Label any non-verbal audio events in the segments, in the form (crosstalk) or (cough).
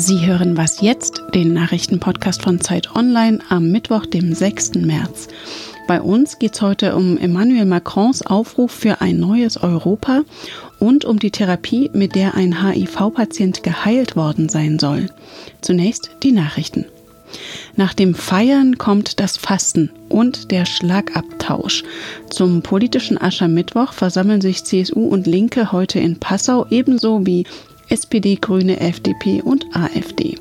Sie hören was jetzt, den Nachrichtenpodcast von Zeit Online am Mittwoch, dem 6. März. Bei uns geht es heute um Emmanuel Macrons Aufruf für ein neues Europa und um die Therapie, mit der ein HIV-Patient geheilt worden sein soll. Zunächst die Nachrichten. Nach dem Feiern kommt das Fasten und der Schlagabtausch. Zum politischen Aschermittwoch versammeln sich CSU und Linke heute in Passau ebenso wie SPD, Grüne, FDP und AfD.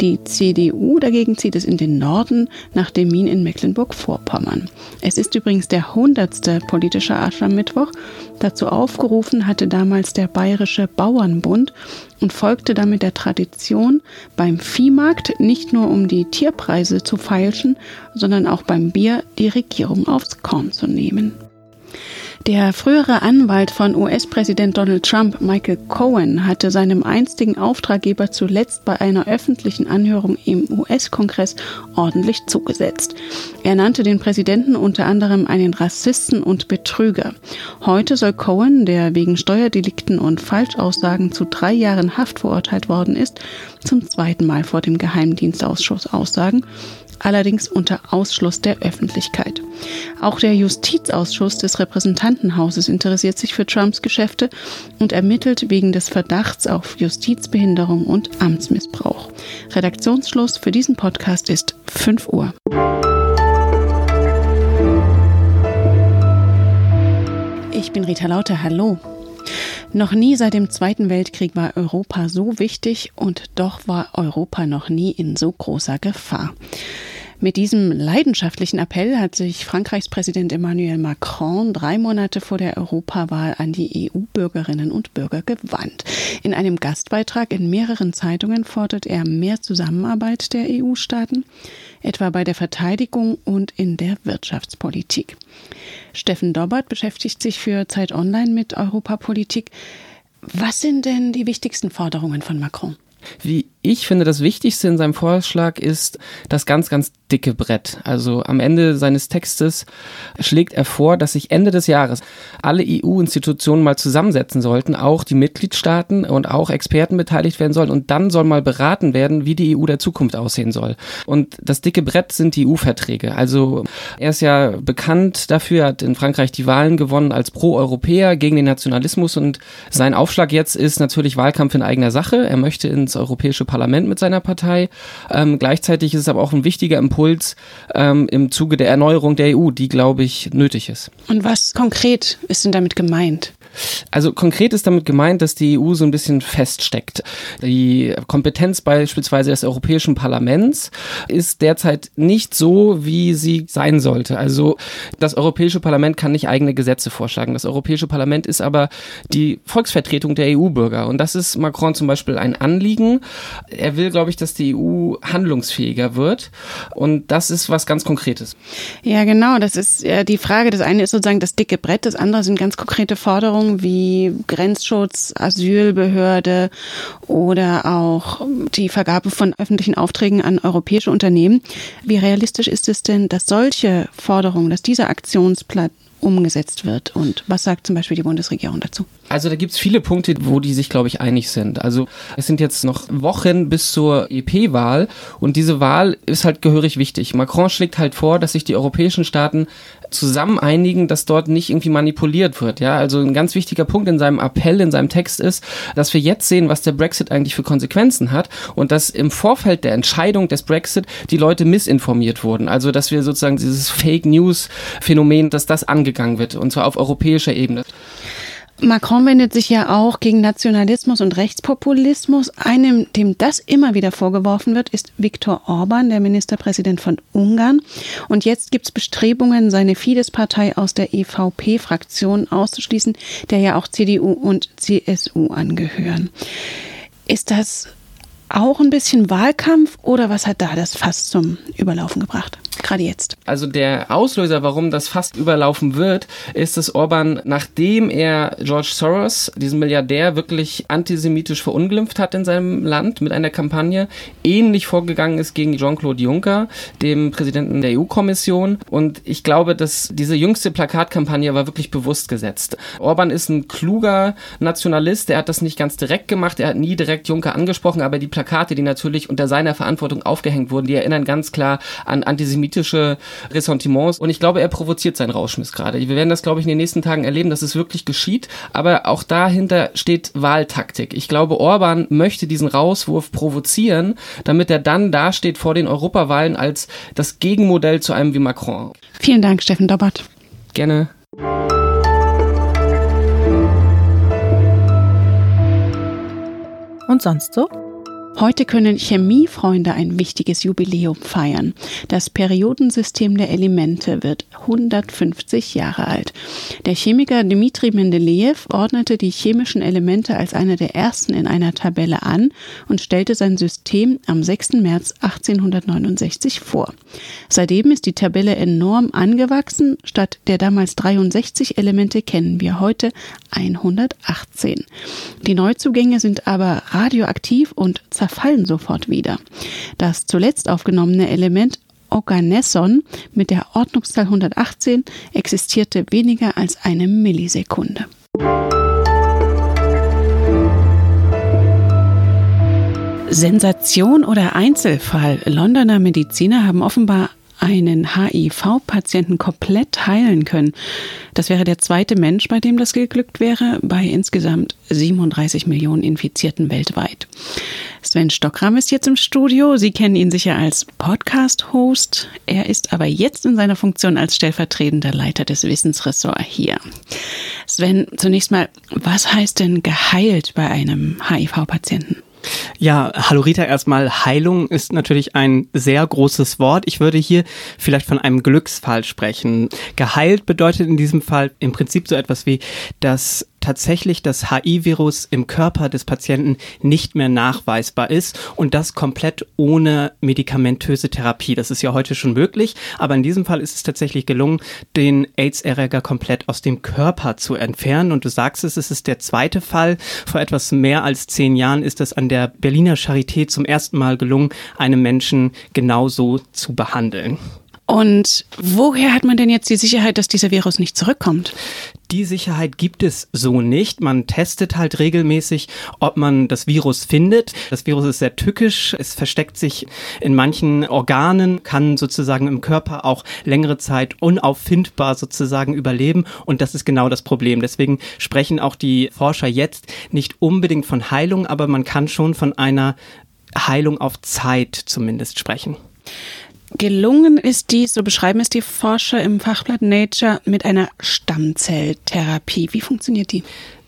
Die CDU dagegen zieht es in den Norden nach dem Min in Mecklenburg-Vorpommern. Es ist übrigens der 100. politische Aschermittwoch. Dazu aufgerufen hatte damals der Bayerische Bauernbund und folgte damit der Tradition, beim Viehmarkt nicht nur um die Tierpreise zu feilschen, sondern auch beim Bier die Regierung aufs Korn zu nehmen. Der frühere Anwalt von US-Präsident Donald Trump, Michael Cohen, hatte seinem einstigen Auftraggeber zuletzt bei einer öffentlichen Anhörung im US-Kongress ordentlich zugesetzt. Er nannte den Präsidenten unter anderem einen Rassisten und Betrüger. Heute soll Cohen, der wegen Steuerdelikten und Falschaussagen zu drei Jahren Haft verurteilt worden ist, zum zweiten Mal vor dem Geheimdienstausschuss aussagen allerdings unter Ausschluss der Öffentlichkeit. Auch der Justizausschuss des Repräsentantenhauses interessiert sich für Trumps Geschäfte und ermittelt wegen des Verdachts auf Justizbehinderung und Amtsmissbrauch. Redaktionsschluss für diesen Podcast ist 5 Uhr. Ich bin Rita Lauter, hallo. Noch nie seit dem Zweiten Weltkrieg war Europa so wichtig und doch war Europa noch nie in so großer Gefahr. Mit diesem leidenschaftlichen Appell hat sich Frankreichs Präsident Emmanuel Macron drei Monate vor der Europawahl an die EU-Bürgerinnen und Bürger gewandt. In einem Gastbeitrag in mehreren Zeitungen fordert er mehr Zusammenarbeit der EU-Staaten, etwa bei der Verteidigung und in der Wirtschaftspolitik. Steffen Dobbert beschäftigt sich für Zeit Online mit Europapolitik. Was sind denn die wichtigsten Forderungen von Macron? Wie ich finde, das Wichtigste in seinem Vorschlag ist das ganz, ganz dicke Brett. Also am Ende seines Textes schlägt er vor, dass sich Ende des Jahres alle EU-Institutionen mal zusammensetzen sollten, auch die Mitgliedstaaten und auch Experten beteiligt werden sollen und dann soll mal beraten werden, wie die EU der Zukunft aussehen soll. Und das dicke Brett sind die EU-Verträge. Also er ist ja bekannt dafür, hat in Frankreich die Wahlen gewonnen als Pro-Europäer gegen den Nationalismus und sein Aufschlag jetzt ist natürlich Wahlkampf in eigener Sache. Er möchte ins europäische Parlament mit seiner Partei. Ähm, gleichzeitig ist es aber auch ein wichtiger Impuls ähm, im Zuge der Erneuerung der EU, die, glaube ich, nötig ist. Und was konkret ist denn damit gemeint? Also konkret ist damit gemeint, dass die EU so ein bisschen feststeckt. Die Kompetenz beispielsweise des Europäischen Parlaments ist derzeit nicht so, wie sie sein sollte. Also das Europäische Parlament kann nicht eigene Gesetze vorschlagen. Das Europäische Parlament ist aber die Volksvertretung der EU-Bürger. Und das ist Macron zum Beispiel ein Anliegen. Er will, glaube ich, dass die EU handlungsfähiger wird. Und das ist was ganz Konkretes. Ja, genau. Das ist die Frage. Das eine ist sozusagen das dicke Brett. Das andere sind ganz konkrete Forderungen Forderungen wie Grenzschutz, Asylbehörde oder auch die Vergabe von öffentlichen Aufträgen an europäische Unternehmen. Wie realistisch ist es denn, dass solche Forderungen, dass dieser Aktionsplan umgesetzt wird? Und was sagt zum Beispiel die Bundesregierung dazu? Also da gibt's viele Punkte, wo die sich, glaube ich, einig sind. Also es sind jetzt noch Wochen bis zur EP-Wahl und diese Wahl ist halt gehörig wichtig. Macron schlägt halt vor, dass sich die europäischen Staaten zusammen einigen, dass dort nicht irgendwie manipuliert wird. Ja, also ein ganz wichtiger Punkt in seinem Appell, in seinem Text ist, dass wir jetzt sehen, was der Brexit eigentlich für Konsequenzen hat und dass im Vorfeld der Entscheidung des Brexit die Leute missinformiert wurden. Also dass wir sozusagen dieses Fake News Phänomen, dass das angegangen wird und zwar auf europäischer Ebene. Macron wendet sich ja auch gegen Nationalismus und Rechtspopulismus. Einem, dem das immer wieder vorgeworfen wird, ist Viktor Orban, der Ministerpräsident von Ungarn. Und jetzt gibt es Bestrebungen, seine Fidesz-Partei aus der EVP-Fraktion auszuschließen, der ja auch CDU und CSU angehören. Ist das auch ein bisschen Wahlkampf oder was hat da das fast zum Überlaufen gebracht? Gerade jetzt? Also der Auslöser, warum das fast überlaufen wird, ist, dass Orban, nachdem er George Soros, diesen Milliardär, wirklich antisemitisch verunglimpft hat in seinem Land mit einer Kampagne, ähnlich vorgegangen ist gegen Jean-Claude Juncker, dem Präsidenten der EU-Kommission. Und ich glaube, dass diese jüngste Plakatkampagne war wirklich bewusst gesetzt. Orban ist ein kluger Nationalist, der hat das nicht ganz direkt gemacht, er hat nie direkt Juncker angesprochen, aber die Plakate, die natürlich unter seiner Verantwortung aufgehängt wurden, die erinnern ganz klar an antisemitische Ressentiments. Und ich glaube, er provoziert seinen Rauschmiss gerade. Wir werden das, glaube ich, in den nächsten Tagen erleben, dass es wirklich geschieht. Aber auch dahinter steht Wahltaktik. Ich glaube, Orban möchte diesen Rauswurf provozieren, damit er dann dasteht vor den Europawahlen als das Gegenmodell zu einem wie Macron. Vielen Dank, Steffen Dobbert. Gerne. Und sonst so? Heute können Chemiefreunde ein wichtiges Jubiläum feiern. Das Periodensystem der Elemente wird 150 Jahre alt. Der Chemiker Dmitri Mendeleev ordnete die chemischen Elemente als einer der ersten in einer Tabelle an und stellte sein System am 6. März 1869 vor. Seitdem ist die Tabelle enorm angewachsen. Statt der damals 63 Elemente kennen wir heute 118. Die Neuzugänge sind aber radioaktiv und zerfallen sofort wieder. Das zuletzt aufgenommene Element Organesson mit der Ordnungszahl 118 existierte weniger als eine Millisekunde. Sensation oder Einzelfall? Londoner Mediziner haben offenbar einen HIV-Patienten komplett heilen können. Das wäre der zweite Mensch, bei dem das geglückt wäre, bei insgesamt 37 Millionen Infizierten weltweit. Sven Stockram ist jetzt im Studio. Sie kennen ihn sicher als Podcast-Host. Er ist aber jetzt in seiner Funktion als stellvertretender Leiter des Wissensressorts hier. Sven, zunächst mal, was heißt denn geheilt bei einem HIV-Patienten? Ja, hallo Rita, erstmal Heilung ist natürlich ein sehr großes Wort. Ich würde hier vielleicht von einem Glücksfall sprechen. Geheilt bedeutet in diesem Fall im Prinzip so etwas wie, dass tatsächlich das HI-Virus im Körper des Patienten nicht mehr nachweisbar ist und das komplett ohne medikamentöse Therapie. Das ist ja heute schon möglich, aber in diesem Fall ist es tatsächlich gelungen, den AIDS-Erreger komplett aus dem Körper zu entfernen. Und du sagst es, es ist der zweite Fall. Vor etwas mehr als zehn Jahren ist es an der Berliner Charité zum ersten Mal gelungen, einen Menschen genauso zu behandeln. Und woher hat man denn jetzt die Sicherheit, dass dieser Virus nicht zurückkommt? Die Sicherheit gibt es so nicht. Man testet halt regelmäßig, ob man das Virus findet. Das Virus ist sehr tückisch. Es versteckt sich in manchen Organen, kann sozusagen im Körper auch längere Zeit unauffindbar sozusagen überleben. Und das ist genau das Problem. Deswegen sprechen auch die Forscher jetzt nicht unbedingt von Heilung, aber man kann schon von einer Heilung auf Zeit zumindest sprechen. Gelungen ist dies, so beschreiben es die Forscher im Fachblatt Nature, mit einer Stammzelltherapie. Wie funktioniert die?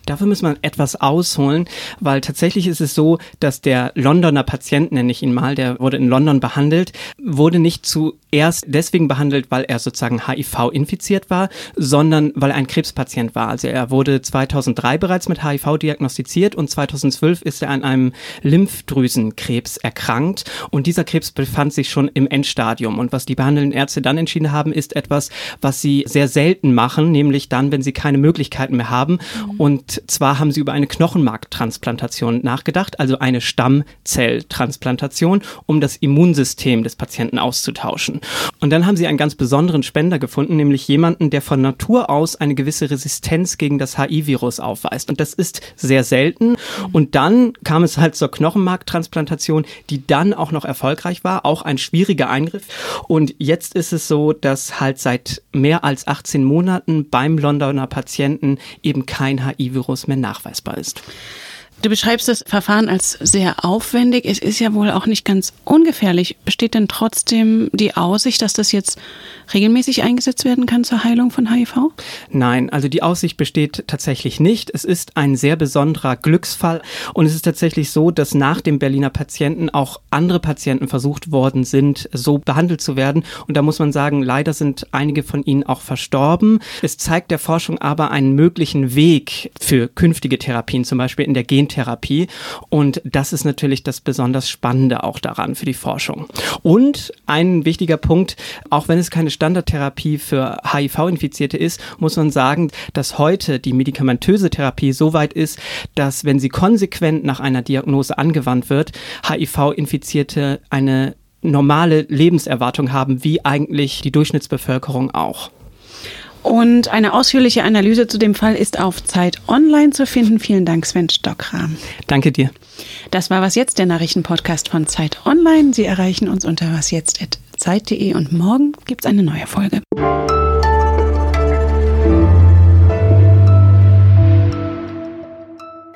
Dafür muss man etwas ausholen, weil tatsächlich ist es so, dass der Londoner Patient, nenne ich ihn mal, der wurde in London behandelt, wurde nicht zuerst deswegen behandelt, weil er sozusagen HIV infiziert war, sondern weil er ein Krebspatient war. Also er wurde 2003 bereits mit HIV diagnostiziert und 2012 ist er an einem Lymphdrüsenkrebs erkrankt und dieser Krebs befand sich schon im Endstadium. Und was die behandelnden Ärzte dann entschieden haben, ist etwas, was sie sehr selten machen, nämlich dann, wenn sie keine Möglichkeiten mehr haben mhm. Und zwar haben sie über eine Knochenmarktransplantation nachgedacht, also eine Stammzelltransplantation, um das Immunsystem des Patienten auszutauschen. Und dann haben sie einen ganz besonderen Spender gefunden, nämlich jemanden, der von Natur aus eine gewisse Resistenz gegen das HIV-Virus aufweist. Und das ist sehr selten. Und dann kam es halt zur Knochenmarktransplantation, die dann auch noch erfolgreich war, auch ein schwieriger Eingriff. Und jetzt ist es so, dass halt seit mehr als 18 Monaten beim Londoner Patienten eben kein HIV-Virus Virus mehr nachweisbar ist. Du beschreibst das Verfahren als sehr aufwendig. Es ist ja wohl auch nicht ganz ungefährlich. Besteht denn trotzdem die Aussicht, dass das jetzt regelmäßig eingesetzt werden kann zur Heilung von HIV? Nein, also die Aussicht besteht tatsächlich nicht. Es ist ein sehr besonderer Glücksfall und es ist tatsächlich so, dass nach dem Berliner Patienten auch andere Patienten versucht worden sind, so behandelt zu werden. Und da muss man sagen, leider sind einige von ihnen auch verstorben. Es zeigt der Forschung aber einen möglichen Weg für künftige Therapien, zum Beispiel in der Gen Gentherapie. Und das ist natürlich das besonders Spannende auch daran für die Forschung. Und ein wichtiger Punkt, auch wenn es keine Standardtherapie für HIV-Infizierte ist, muss man sagen, dass heute die medikamentöse Therapie so weit ist, dass wenn sie konsequent nach einer Diagnose angewandt wird, HIV-Infizierte eine normale Lebenserwartung haben, wie eigentlich die Durchschnittsbevölkerung auch. Und eine ausführliche Analyse zu dem Fall ist auf Zeit Online zu finden. Vielen Dank, Sven Stockram. Danke dir. Das war Was Jetzt, der Nachrichtenpodcast von Zeit Online. Sie erreichen uns unter wasjetzt.zeit.de und morgen gibt es eine neue Folge.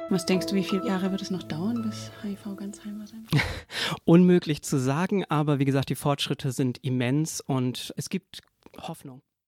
Was denkst du, wie viele Jahre wird es noch dauern, bis HIV ganz heilbar sein wird? (laughs) Unmöglich zu sagen, aber wie gesagt, die Fortschritte sind immens und es gibt Hoffnung.